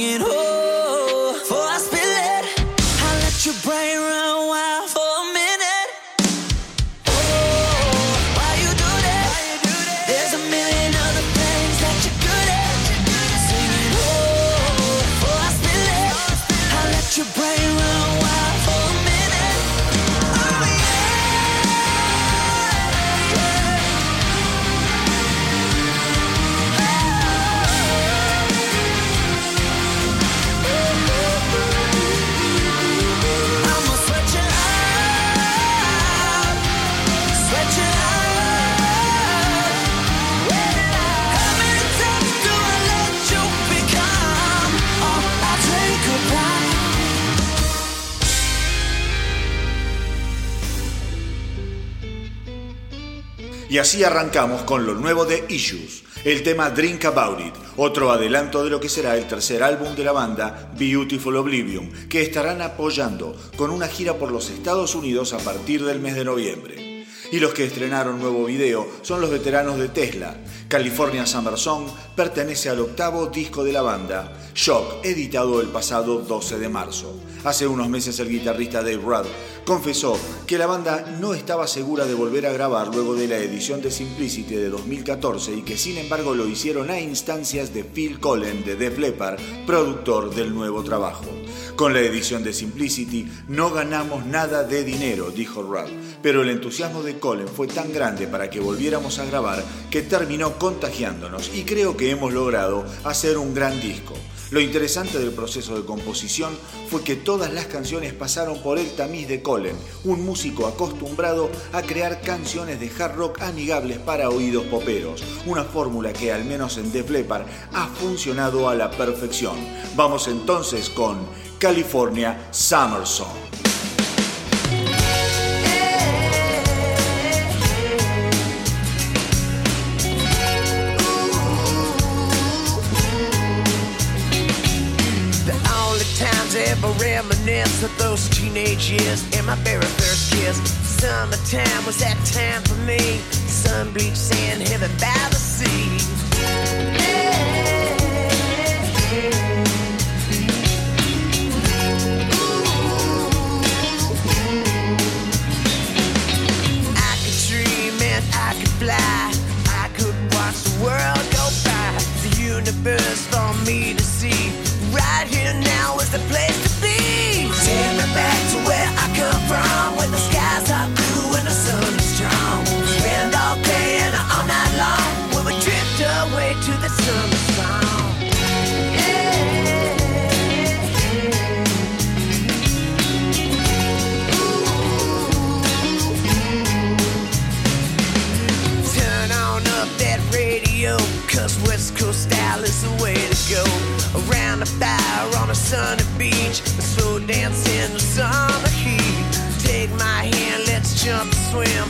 At. Singing, Y así arrancamos con lo nuevo de Issues, el tema Drink About It, otro adelanto de lo que será el tercer álbum de la banda, Beautiful Oblivion, que estarán apoyando con una gira por los Estados Unidos a partir del mes de noviembre. Y los que estrenaron nuevo video son los veteranos de Tesla. California Summer Song pertenece al octavo disco de la banda, Shock, editado el pasado 12 de marzo. Hace unos meses el guitarrista Dave Rudd confesó que la banda no estaba segura de volver a grabar luego de la edición de Simplicity de 2014 y que sin embargo lo hicieron a instancias de Phil Collen de Def Leppard, productor del nuevo trabajo. Con la edición de Simplicity no ganamos nada de dinero, dijo Rudd, pero el entusiasmo de Colin fue tan grande para que volviéramos a grabar que terminó contagiándonos y creo que hemos logrado hacer un gran disco. Lo interesante del proceso de composición fue que todas las canciones pasaron por el tamiz de Colin, un músico acostumbrado a crear canciones de hard rock amigables para oídos poperos, una fórmula que al menos en Def Leppard ha funcionado a la perfección. Vamos entonces con California Summer Song. ever reminisce of those teenage years and my very first kiss. Summertime was that time for me. Sun bleached sand, heaven by the sea. Yeah, yeah. I could fly. I could watch the world go by. The universe for me to see. Right here now is the place. swim.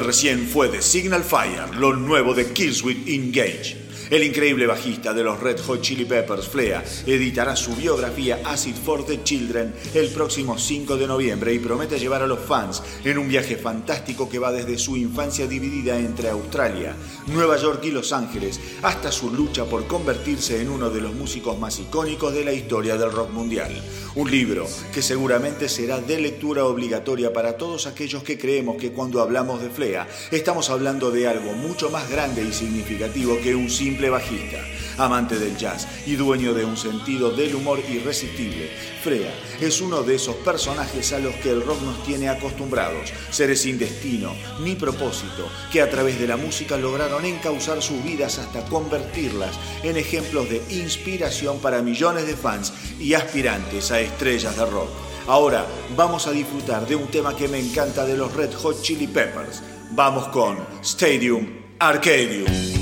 Recién fue de Signal Fire, lo nuevo de Killswitch Engage. El increíble bajista de los Red Hot Chili Peppers, Flea, editará su biografía Acid for the Children el próximo 5 de noviembre y promete llevar a los fans en un viaje fantástico que va desde su infancia dividida entre Australia, Nueva York y Los Ángeles hasta su lucha por convertirse en uno de los músicos más icónicos de la historia del rock mundial. Un libro que seguramente será de lectura obligatoria para todos aquellos que creemos que cuando hablamos de Flea estamos hablando de algo mucho más grande y significativo que un simple bajista, amante del jazz y dueño de un sentido del humor irresistible. Frea es uno de esos personajes a los que el rock nos tiene acostumbrados, seres sin destino ni propósito, que a través de la música lograron encauzar sus vidas hasta convertirlas en ejemplos de inspiración para millones de fans y aspirantes a estrellas de rock. Ahora vamos a disfrutar de un tema que me encanta de los Red Hot Chili Peppers. Vamos con Stadium Arcadium.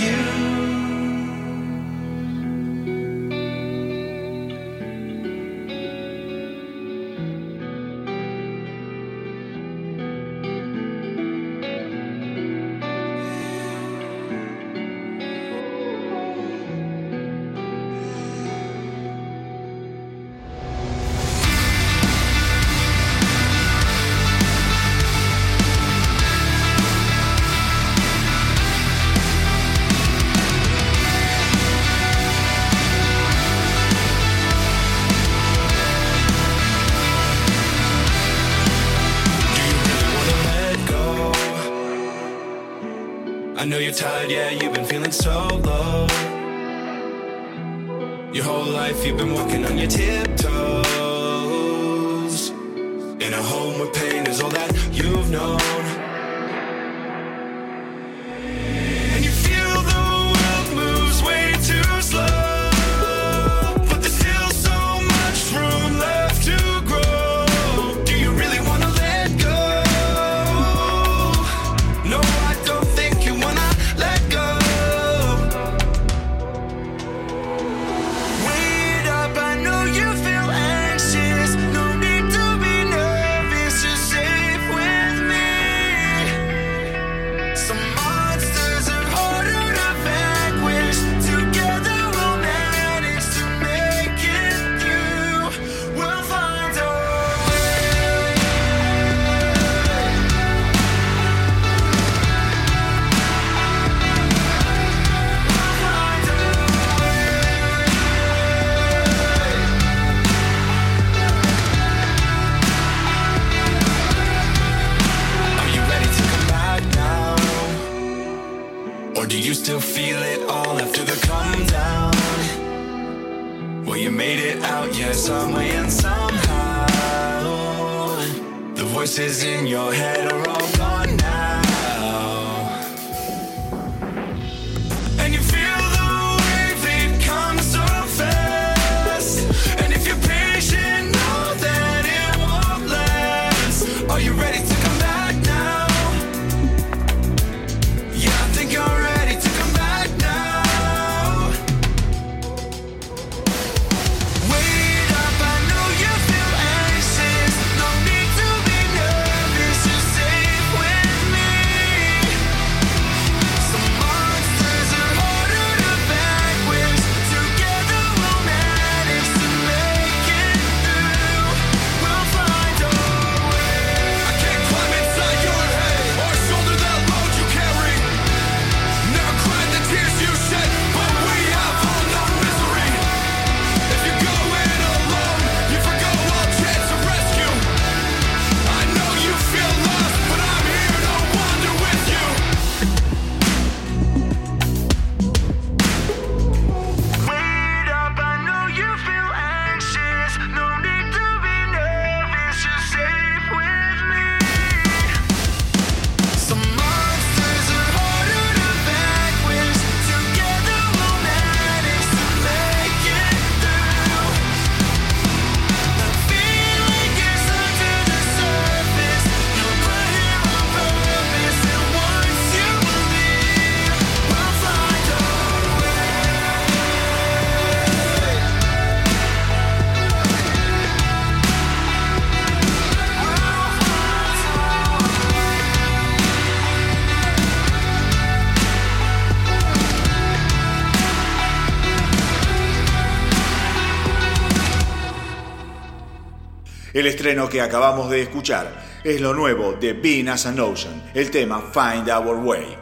you. you're tired, yeah, you've been feeling so low. Your whole life you've been walking on your tiptoes. estreno que acabamos de escuchar es lo nuevo de Venus and Ocean, el tema Find Our Way.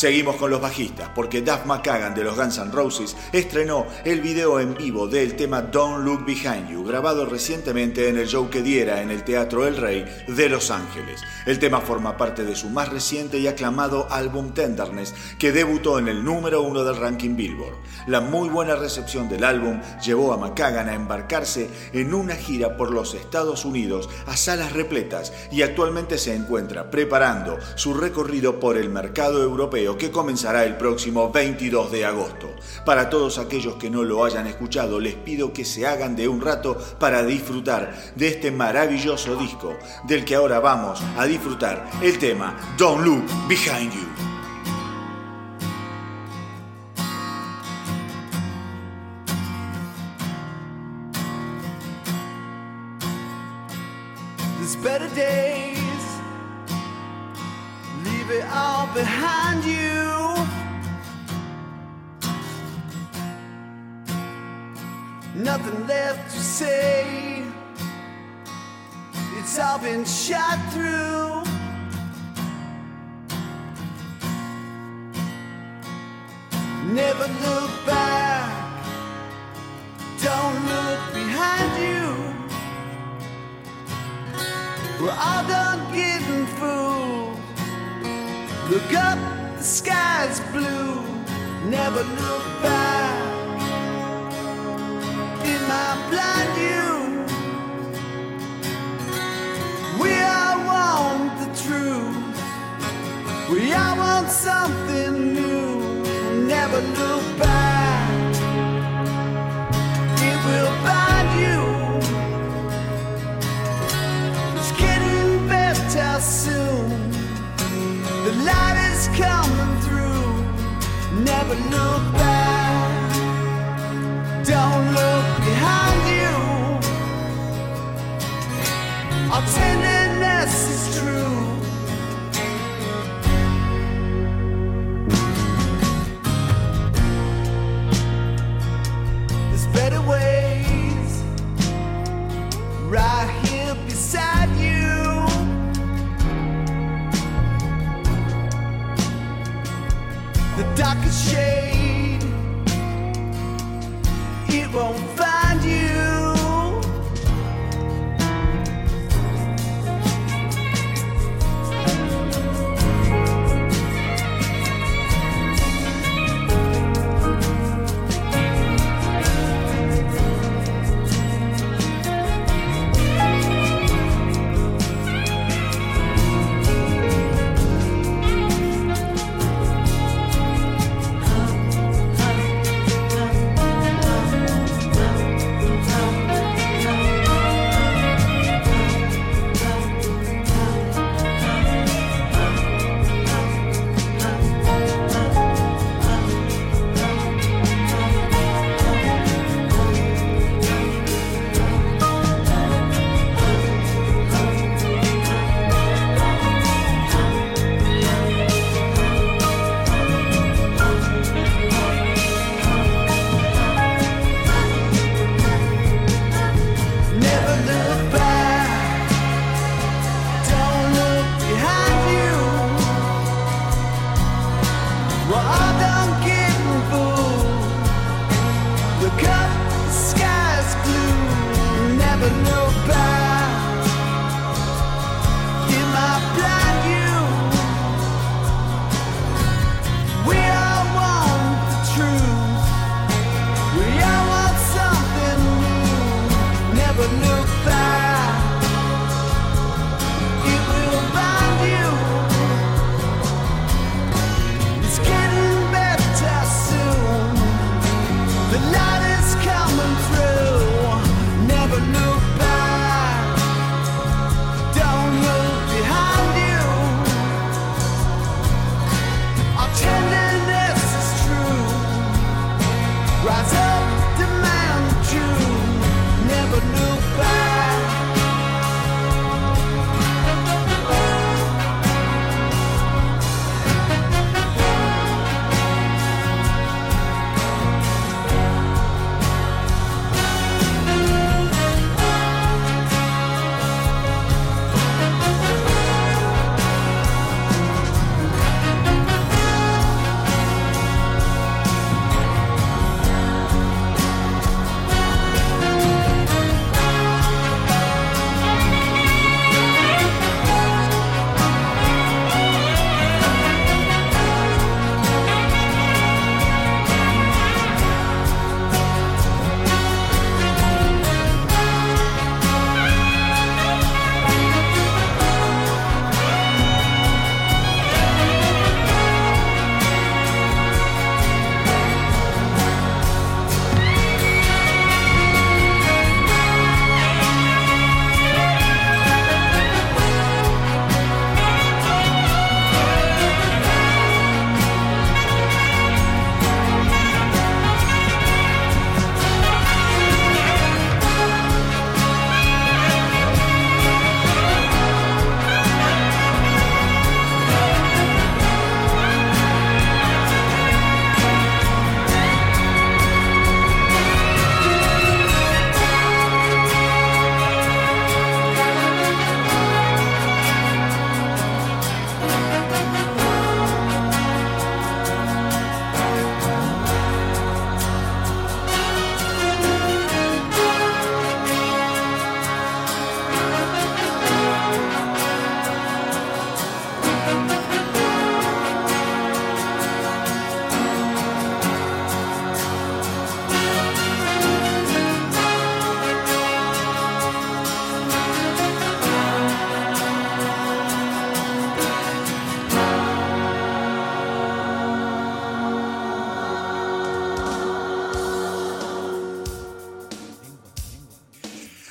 Seguimos con los bajistas porque Duff McKagan de los Guns N' Roses estrenó el video en vivo del tema Don't Look Behind You, grabado recientemente en el show que diera en el Teatro El Rey de Los Ángeles. El tema forma parte de su más reciente y aclamado álbum Tenderness, que debutó en el número uno del ranking Billboard. La muy buena recepción del álbum llevó a McKagan a embarcarse en una gira por los Estados Unidos a salas repletas y actualmente se encuentra preparando su recorrido por el mercado europeo que comenzará el próximo 22 de agosto. Para todos aquellos que no lo hayan escuchado, les pido que se hagan de un rato para disfrutar de este maravilloso disco, del que ahora vamos a disfrutar el tema Don't Look Behind You. Better days. Leave it all behind you. Nothing left to say. It's all been shot through. Never look back. Don't look behind you. We're all done getting fooled. Look up, the sky's blue. Never look back. In my blind you, we all want the truth. We all want something new. Never look back. Never look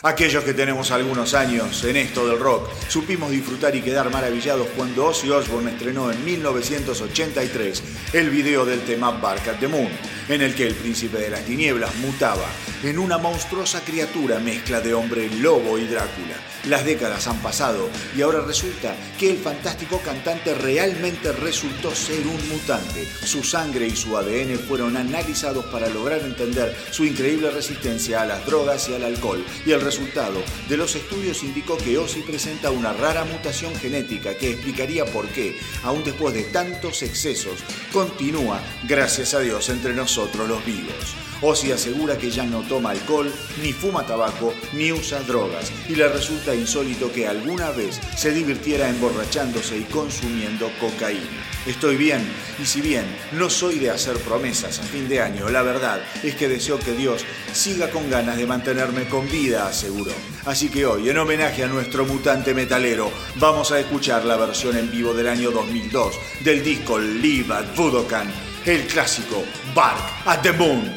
Aquellos que tenemos algunos años en esto del rock, supimos disfrutar y quedar maravillados cuando Ozzy Osbourne estrenó en 1983 el video del tema Bark at the Moon, en el que el príncipe de las tinieblas mutaba en una monstruosa criatura mezcla de hombre lobo y Drácula. Las décadas han pasado y ahora resulta que el fantástico cantante realmente resultó ser un mutante. Su sangre y su ADN fueron analizados para lograr entender su increíble resistencia a las drogas y al alcohol. Y el resultado de los estudios indicó que Ozzy presenta una rara mutación genética que explicaría por qué, aún después de tantos excesos, continúa, gracias a Dios, entre nosotros los vivos. Ozzy asegura que ya no toma alcohol, ni fuma tabaco, ni usa drogas, y le resulta insólito que alguna vez se divirtiera emborrachándose y consumiendo cocaína. Estoy bien, y si bien no soy de hacer promesas a fin de año, la verdad es que deseo que Dios siga con ganas de mantenerme con vida, aseguró. Así que hoy, en homenaje a nuestro mutante metalero, vamos a escuchar la versión en vivo del año 2002 del disco Live at Budokan, el clásico Bark at the Moon.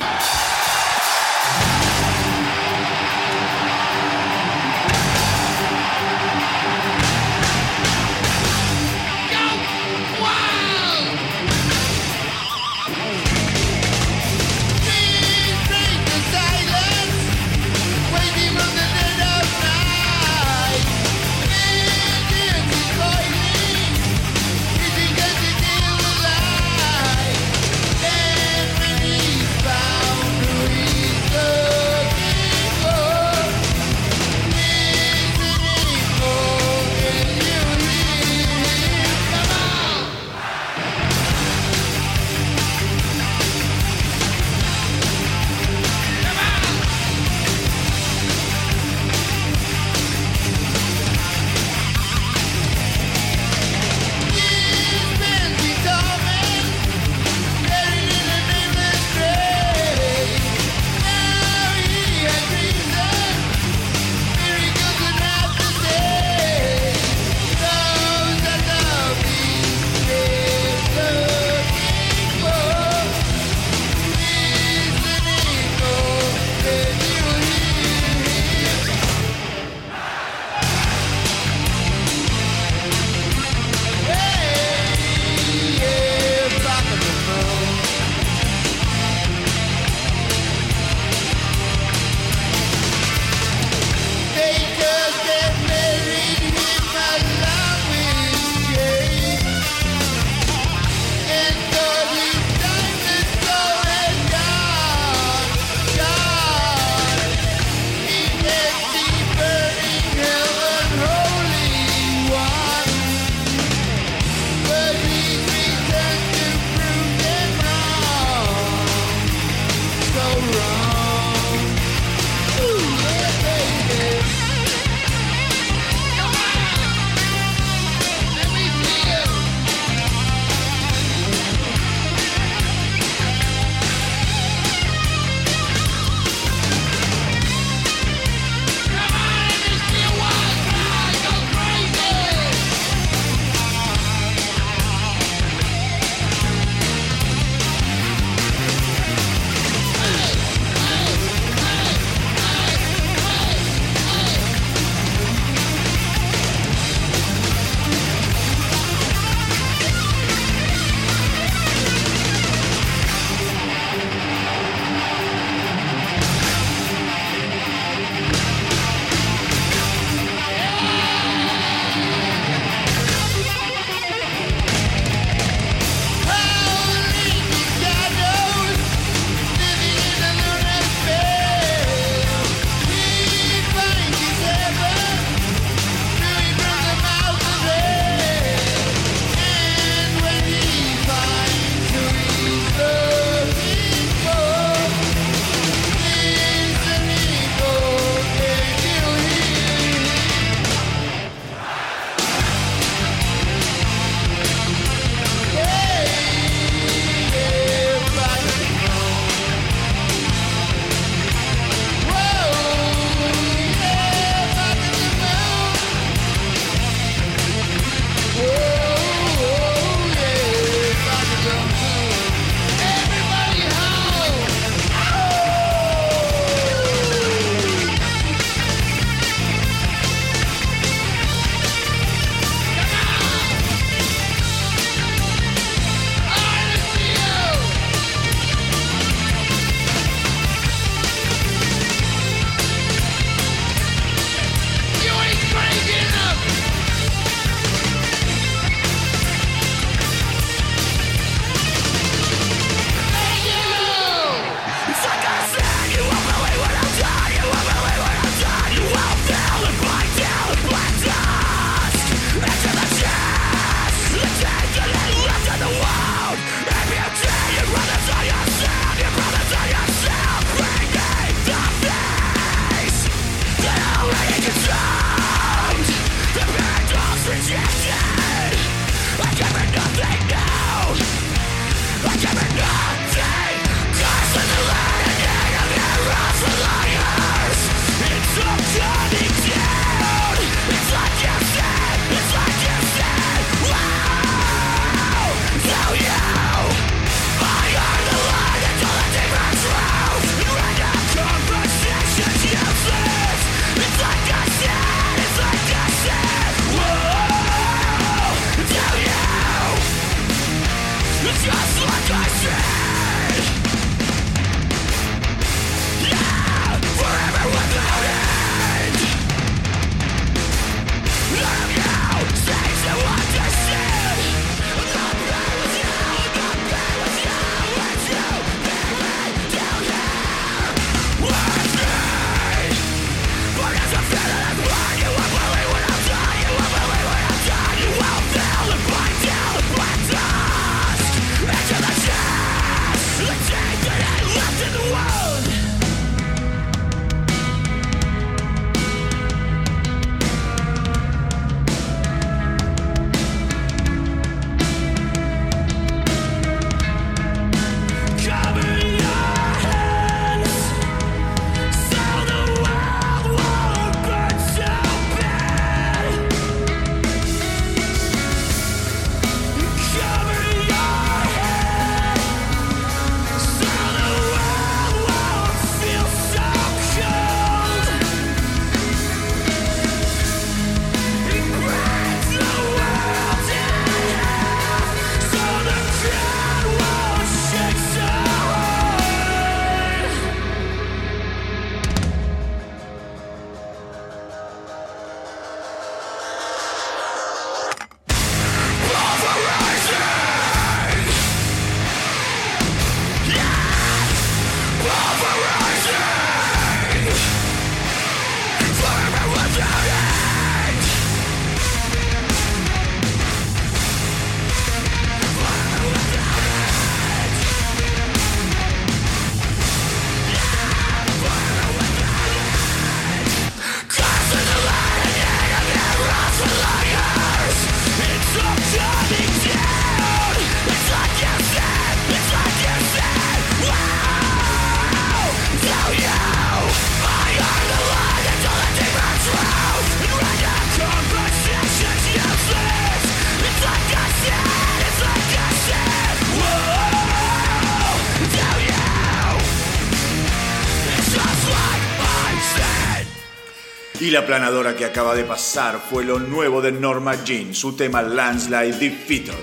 La planadora que acaba de pasar fue lo nuevo de Norma Jean, su tema Landslide Defeater.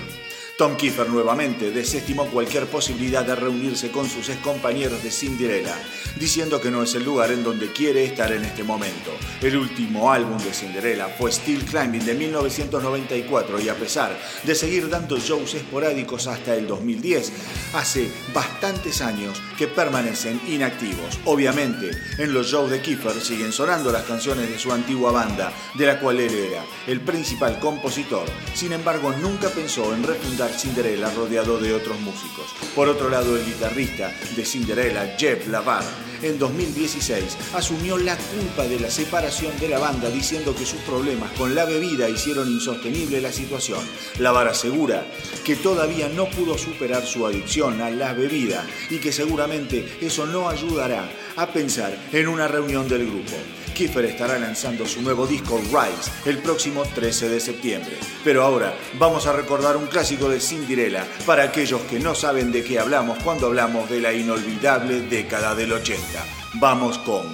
Tom Kiefer nuevamente desestimó cualquier posibilidad de reunirse con sus excompañeros de Cinderella, diciendo que no es el lugar en donde quiere estar en este momento. El último álbum de Cinderella fue Steel Climbing de 1994 y a pesar de seguir dando shows esporádicos hasta el 2010, hace bastantes años que permanecen inactivos. Obviamente, en los shows de Kiefer siguen sonando las canciones de su antigua banda, de la cual él era el principal compositor. Sin embargo, nunca pensó en refundar Cinderella rodeado de otros músicos. Por otro lado, el guitarrista de Cinderella, Jeff Lavar, en 2016 asumió la culpa de la separación de la banda diciendo que sus problemas con la bebida hicieron insostenible la situación. Lavar asegura que todavía no pudo superar su adicción a la bebida y que seguramente eso no ayudará a pensar en una reunión del grupo. Kiefer estará lanzando su nuevo disco Rise el próximo 13 de septiembre. Pero ahora vamos a recordar un clásico de Cinderella para aquellos que no saben de qué hablamos cuando hablamos de la inolvidable década del 80. Vamos con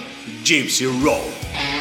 Gypsy Road.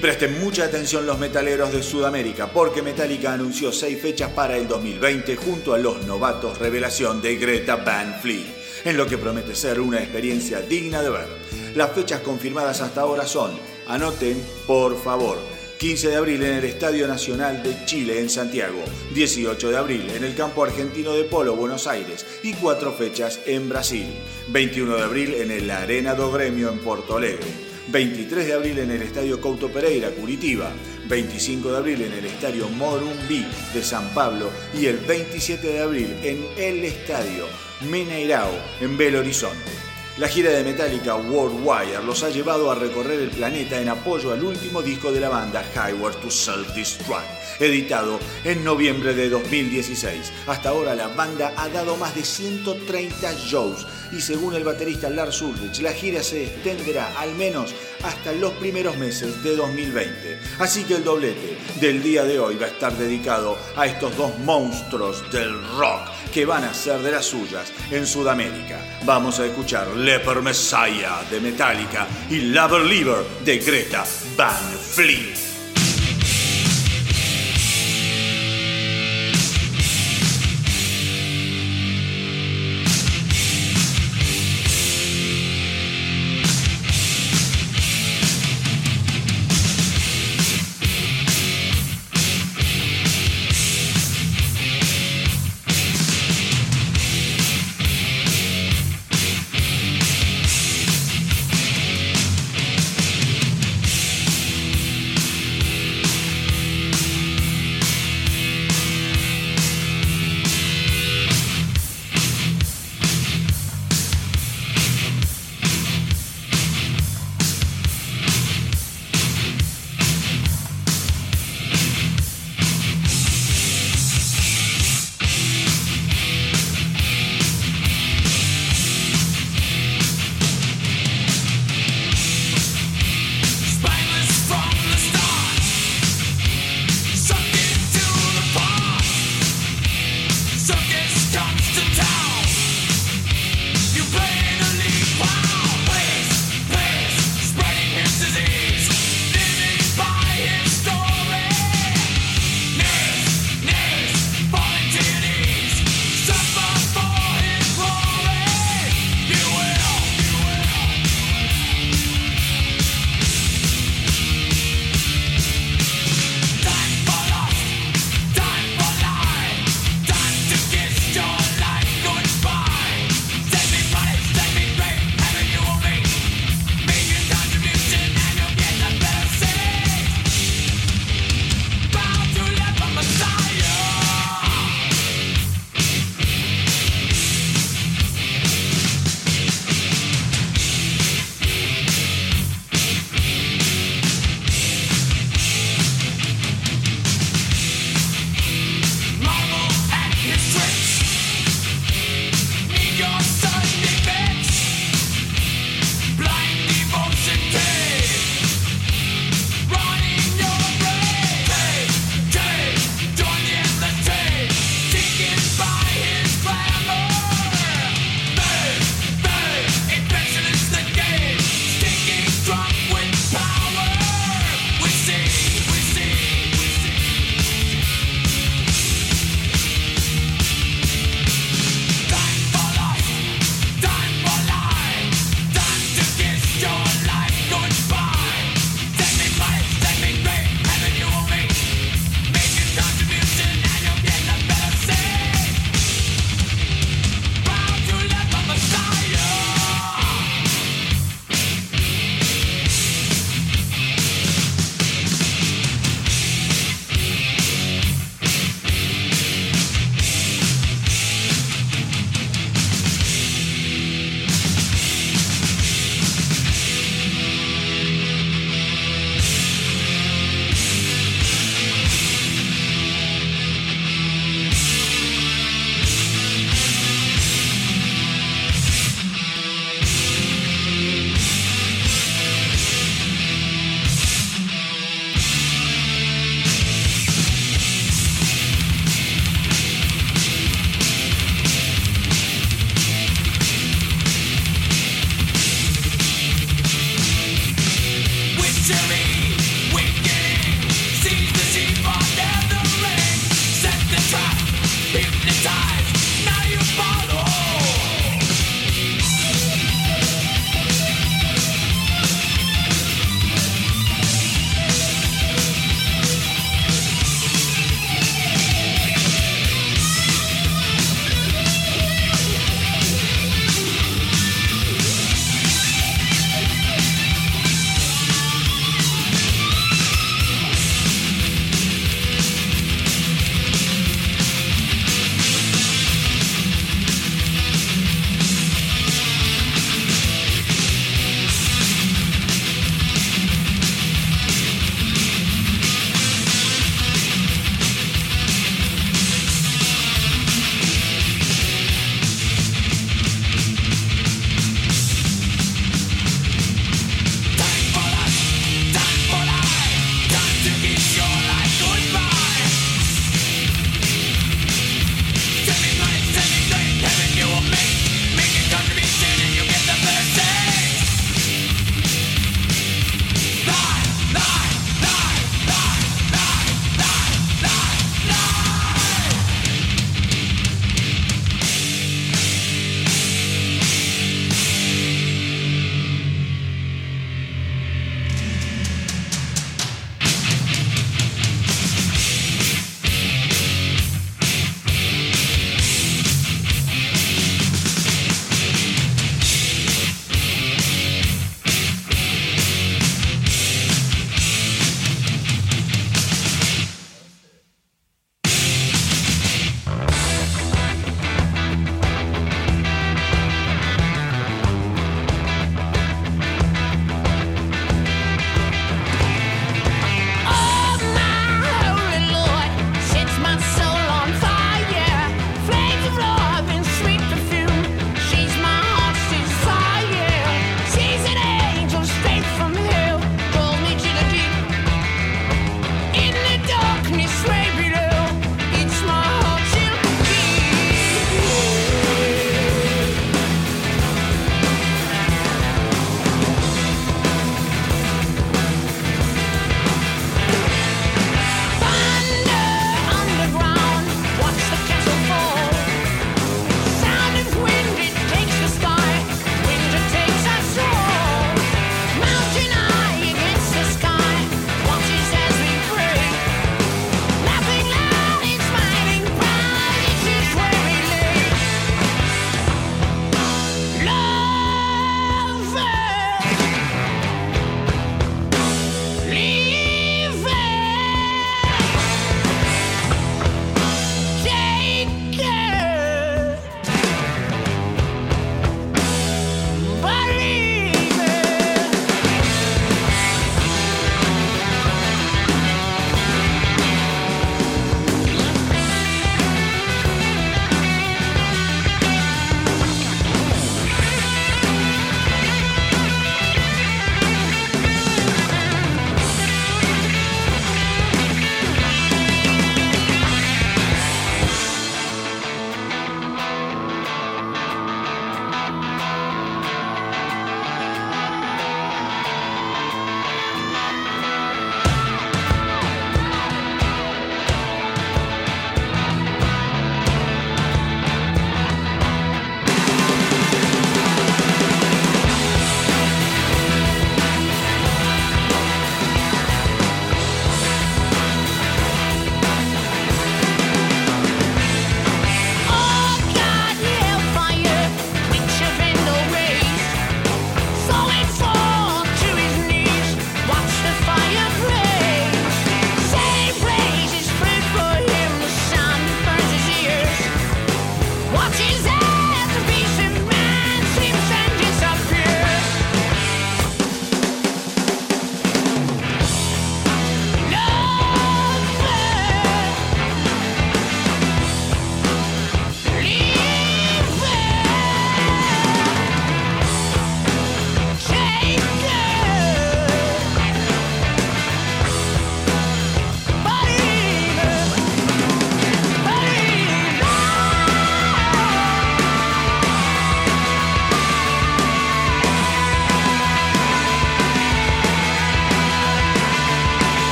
Presten mucha atención los metaleros de Sudamérica, porque Metallica anunció seis fechas para el 2020 junto a los novatos revelación de Greta Van Fleet, en lo que promete ser una experiencia digna de ver. Las fechas confirmadas hasta ahora son, anoten por favor, 15 de abril en el Estadio Nacional de Chile en Santiago, 18 de abril en el Campo Argentino de Polo, Buenos Aires y cuatro fechas en Brasil, 21 de abril en el Arena do Gremio en Porto Alegre, 23 de abril en el Estadio Couto Pereira, Curitiba, 25 de abril en el Estadio Morumbi de San Pablo y el 27 de abril en el Estadio Mineirao en Belo Horizonte. La gira de Metallica Worldwide los ha llevado a recorrer el planeta en apoyo al último disco de la banda Highway to Self-Destruct, editado en noviembre de 2016. Hasta ahora la banda ha dado más de 130 shows y según el baterista Lars Ulrich, la gira se extenderá al menos hasta los primeros meses de 2020. Así que el doblete del día de hoy va a estar dedicado a estos dos monstruos del rock que van a ser de las suyas en Sudamérica. Vamos a escuchar Leper Messiah de Metallica y Lover Lever de Greta Van Fleet.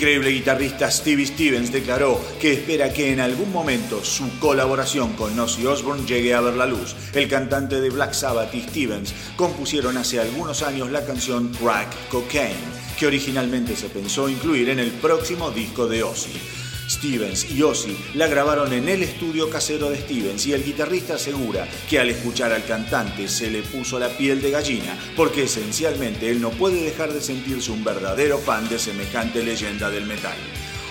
Increíble guitarrista Stevie Stevens declaró que espera que en algún momento su colaboración con Ozzy Osbourne llegue a ver la luz. El cantante de Black Sabbath y Stevens compusieron hace algunos años la canción Crack Cocaine, que originalmente se pensó incluir en el próximo disco de Ozzy. Stevens y Ozzy la grabaron en el estudio casero de Stevens y el guitarrista asegura que al escuchar al cantante se le puso la piel de gallina porque esencialmente él no puede dejar de sentirse un verdadero fan de semejante leyenda del metal.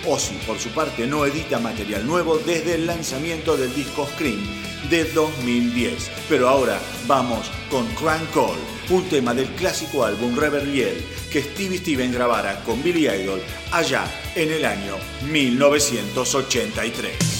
Ozzy, por su parte, no edita material nuevo desde el lanzamiento del disco Scream de 2010. Pero ahora vamos con Crank Call, un tema del clásico álbum Yell que Stevie Stevens grabara con Billy Idol allá en el año 1983.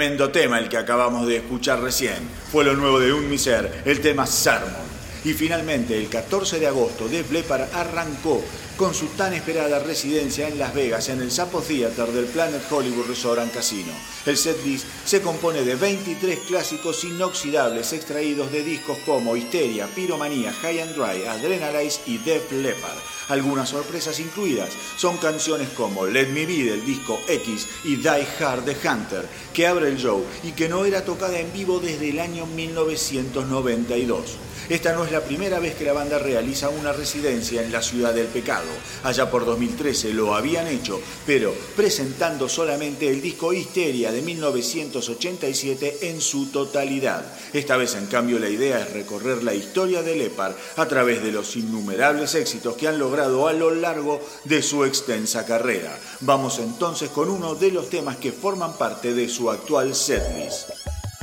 Tremendo tema el que acabamos de escuchar recién. Fue lo nuevo de Un Miser, el tema Sermon. Y finalmente, el 14 de agosto, Def Leppard arrancó con su tan esperada residencia en Las Vegas en el Sapo Theater del Planet Hollywood Resort and Casino. El setlist se compone de 23 clásicos inoxidables extraídos de discos como Histeria, Piromanía, High and Dry, Adrenalize y Def Leppard. Algunas sorpresas incluidas son canciones como Let Me Be del disco X y Die Hard de Hunter, que abre el show y que no era tocada en vivo desde el año 1992. Esta no es la primera vez que la banda realiza una residencia en la ciudad del pecado. Allá por 2013 lo habían hecho, pero presentando solamente el disco Histeria de 1987 en su totalidad. Esta vez, en cambio, la idea es recorrer la historia de Lepar a través de los innumerables éxitos que han logrado a lo largo de su extensa carrera. Vamos entonces con uno de los temas que forman parte de su actual setlist.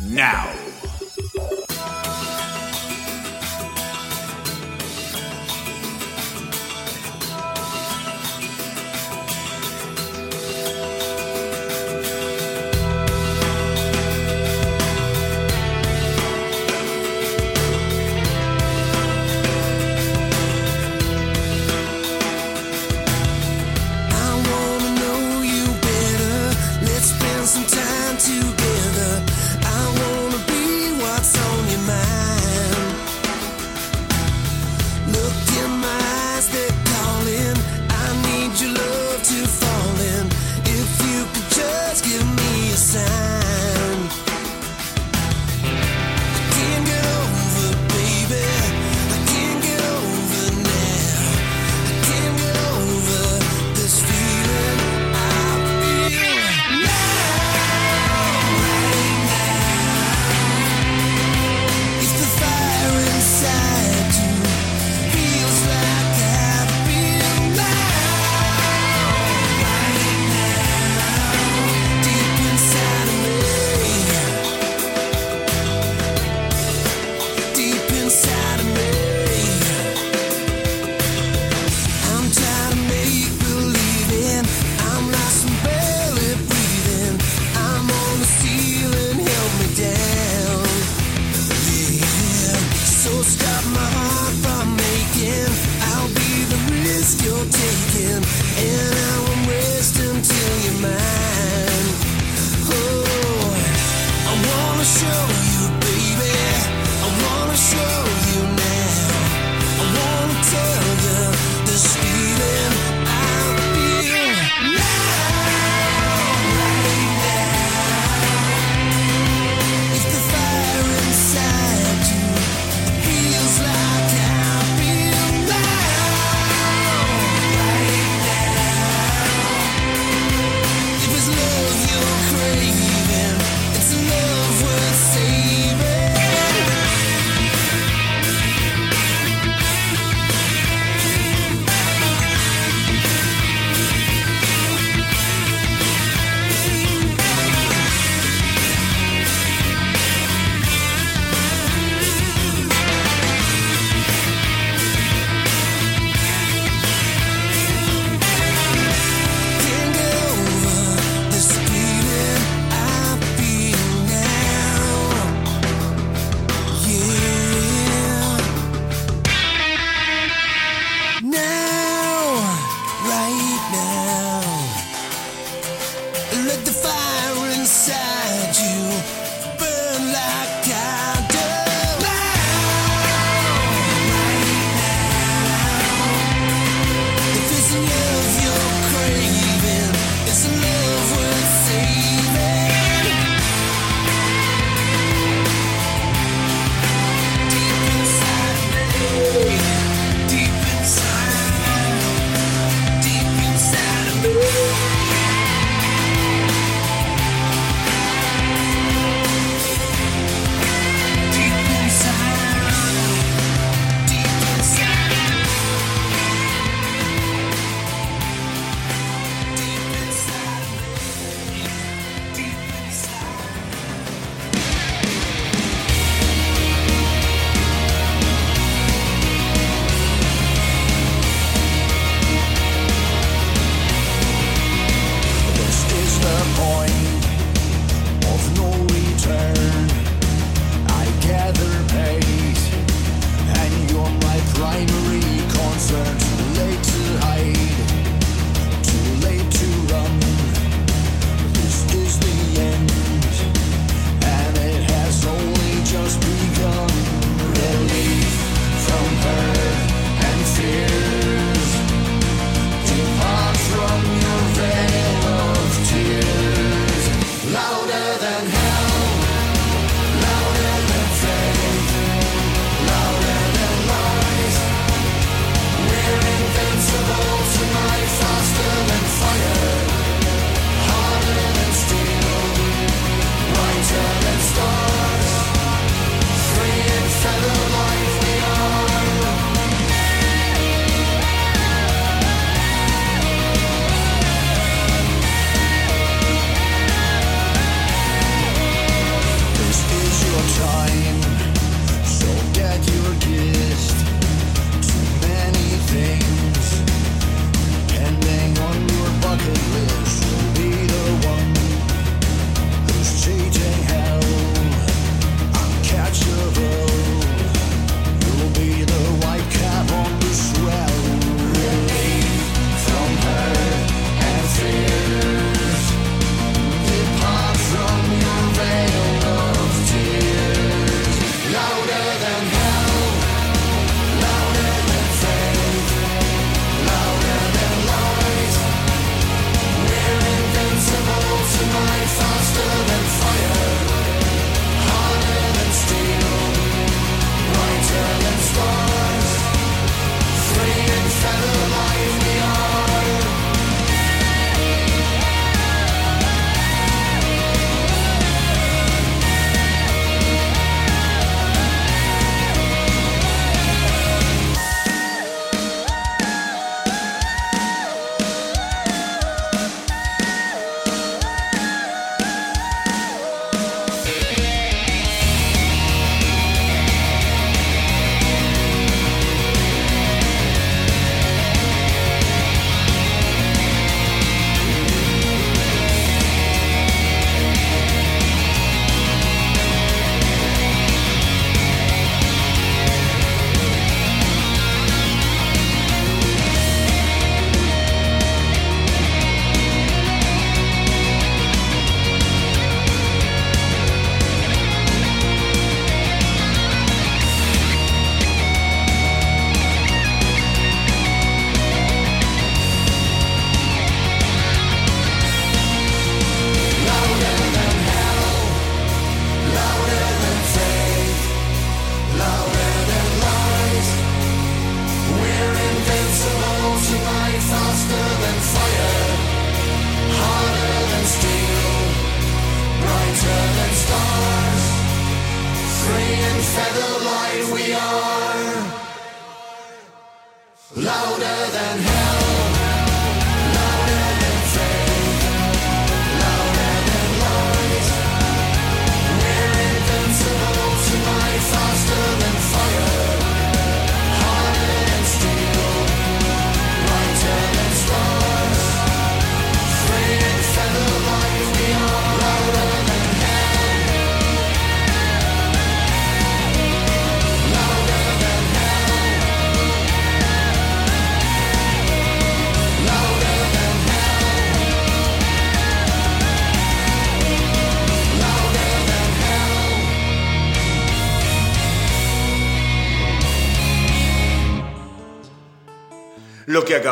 Now.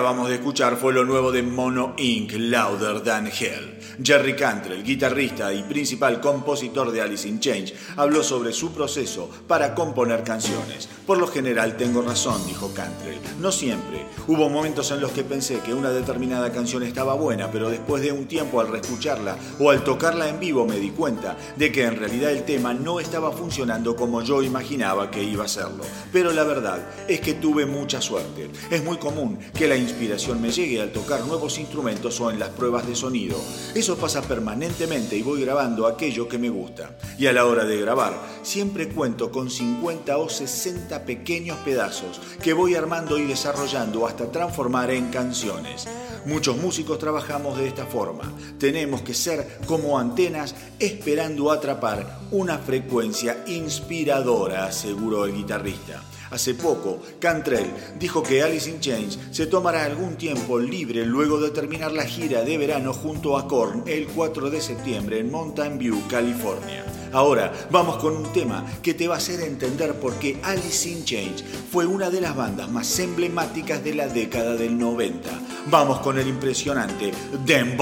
Acabamos de escuchar fue lo nuevo de Mono Inc., Louder Than Hell. Jerry Cantrell, guitarrista y principal compositor de Alice in Change, habló sobre su proceso para componer canciones. Por lo general tengo razón, dijo Cantrell. No siempre. Hubo momentos en los que pensé que una determinada canción estaba buena, pero después de un tiempo al reescucharla o al tocarla en vivo me di cuenta de que en realidad el tema no estaba funcionando como yo imaginaba que iba a serlo. Pero la verdad es que tuve mucha suerte. Es muy común que la inspiración me llegue al tocar nuevos instrumentos o en las pruebas de sonido. Eso pasa permanentemente y voy grabando aquello que me gusta. Y a la hora de grabar, siempre cuento con 50 o 60 pequeños pedazos que voy armando y desarrollando hasta transformar en canciones. Muchos músicos trabajamos de esta forma. Tenemos que ser como antenas esperando atrapar una frecuencia inspiradora, aseguró el guitarrista. Hace poco, Cantrell dijo que Alice in Chains se tomará algún tiempo libre luego de terminar la gira de verano junto a Korn el 4 de septiembre en Mountain View, California. Ahora vamos con un tema que te va a hacer entender por qué Alice in Chains fue una de las bandas más emblemáticas de la década del 90. Vamos con el impresionante Dem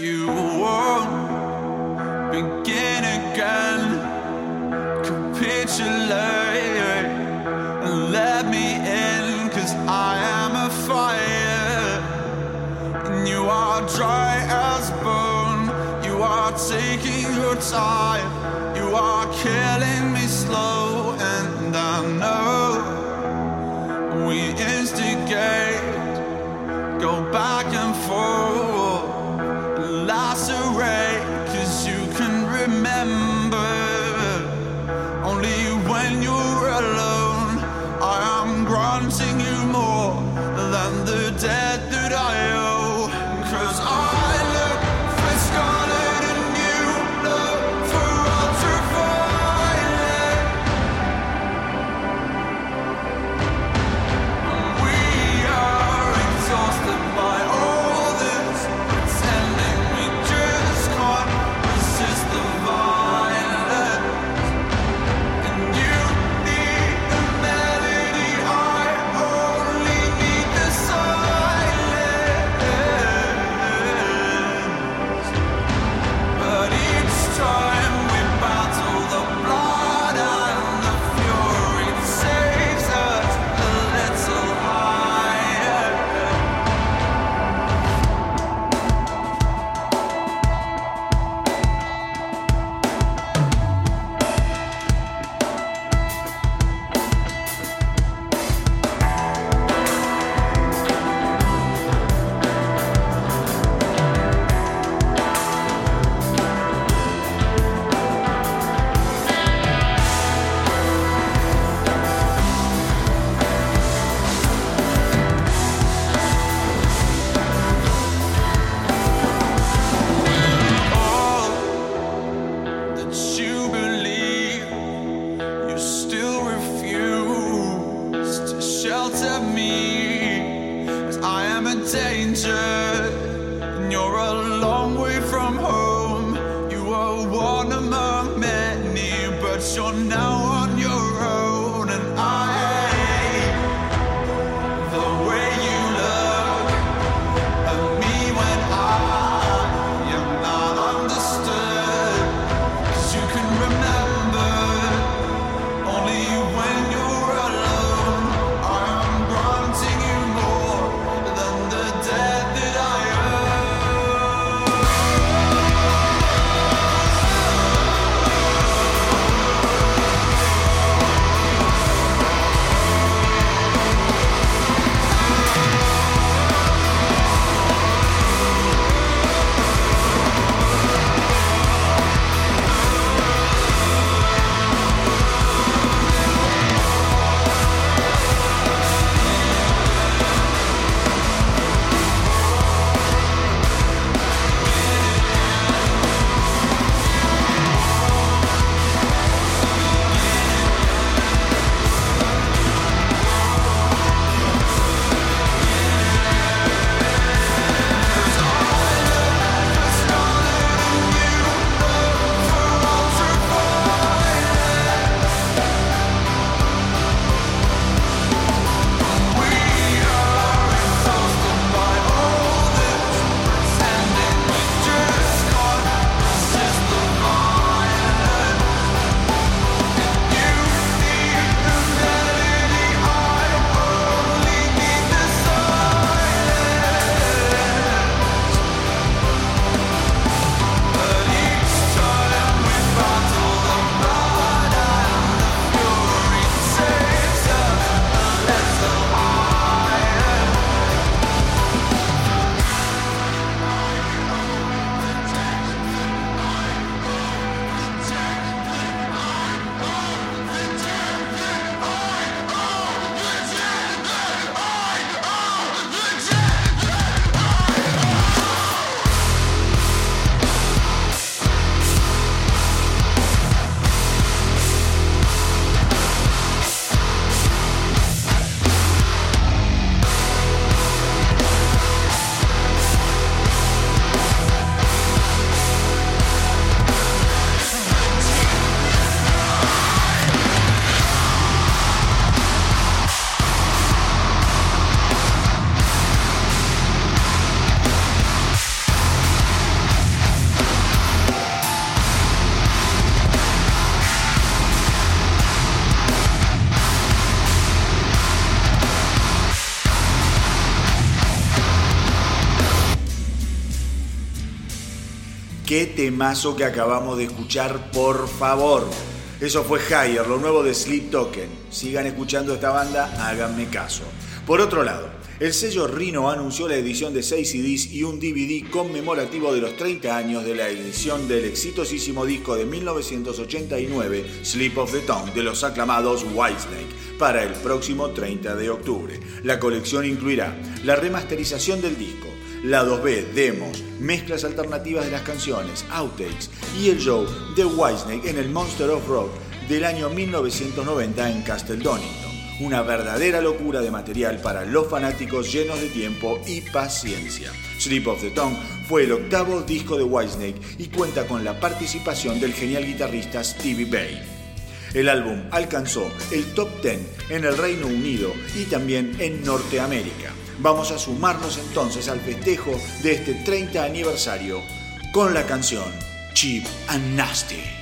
you Qué temazo que acabamos de escuchar, por favor. Eso fue Higher, lo nuevo de Sleep Token. Sigan escuchando esta banda, háganme caso. Por otro lado, el sello Rhino anunció la edición de 6 CDs y un DVD conmemorativo de los 30 años de la edición del exitosísimo disco de 1989, Sleep of the Tongue, de los aclamados Whitesnake, para el próximo 30 de octubre. La colección incluirá la remasterización del disco, lados B, demos, mezclas alternativas de las canciones, outtakes y el show de Whitesnake en el Monster of Rock del año 1990 en Castle Donington. Una verdadera locura de material para los fanáticos llenos de tiempo y paciencia. Sleep of the Tongue fue el octavo disco de Whitesnake y cuenta con la participación del genial guitarrista Stevie Bay. El álbum alcanzó el top 10 en el Reino Unido y también en Norteamérica. Vamos a sumarnos entonces al festejo de este 30 aniversario con la canción Cheap and Nasty.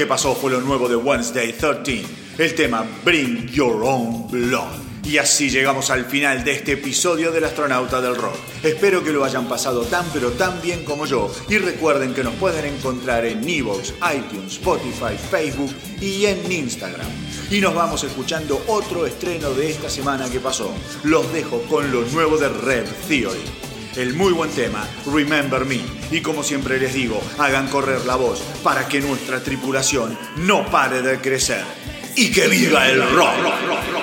Que pasó fue lo nuevo de Wednesday 13, el tema Bring Your Own Blood. Y así llegamos al final de este episodio del Astronauta del Rock. Espero que lo hayan pasado tan pero tan bien como yo. Y recuerden que nos pueden encontrar en Evox, iTunes, Spotify, Facebook y en Instagram. Y nos vamos escuchando otro estreno de esta semana que pasó. Los dejo con lo nuevo de Red Theory. El muy buen tema, Remember Me. Y como siempre les digo, hagan correr la voz para que nuestra tripulación no pare de crecer. Y que viva el rock.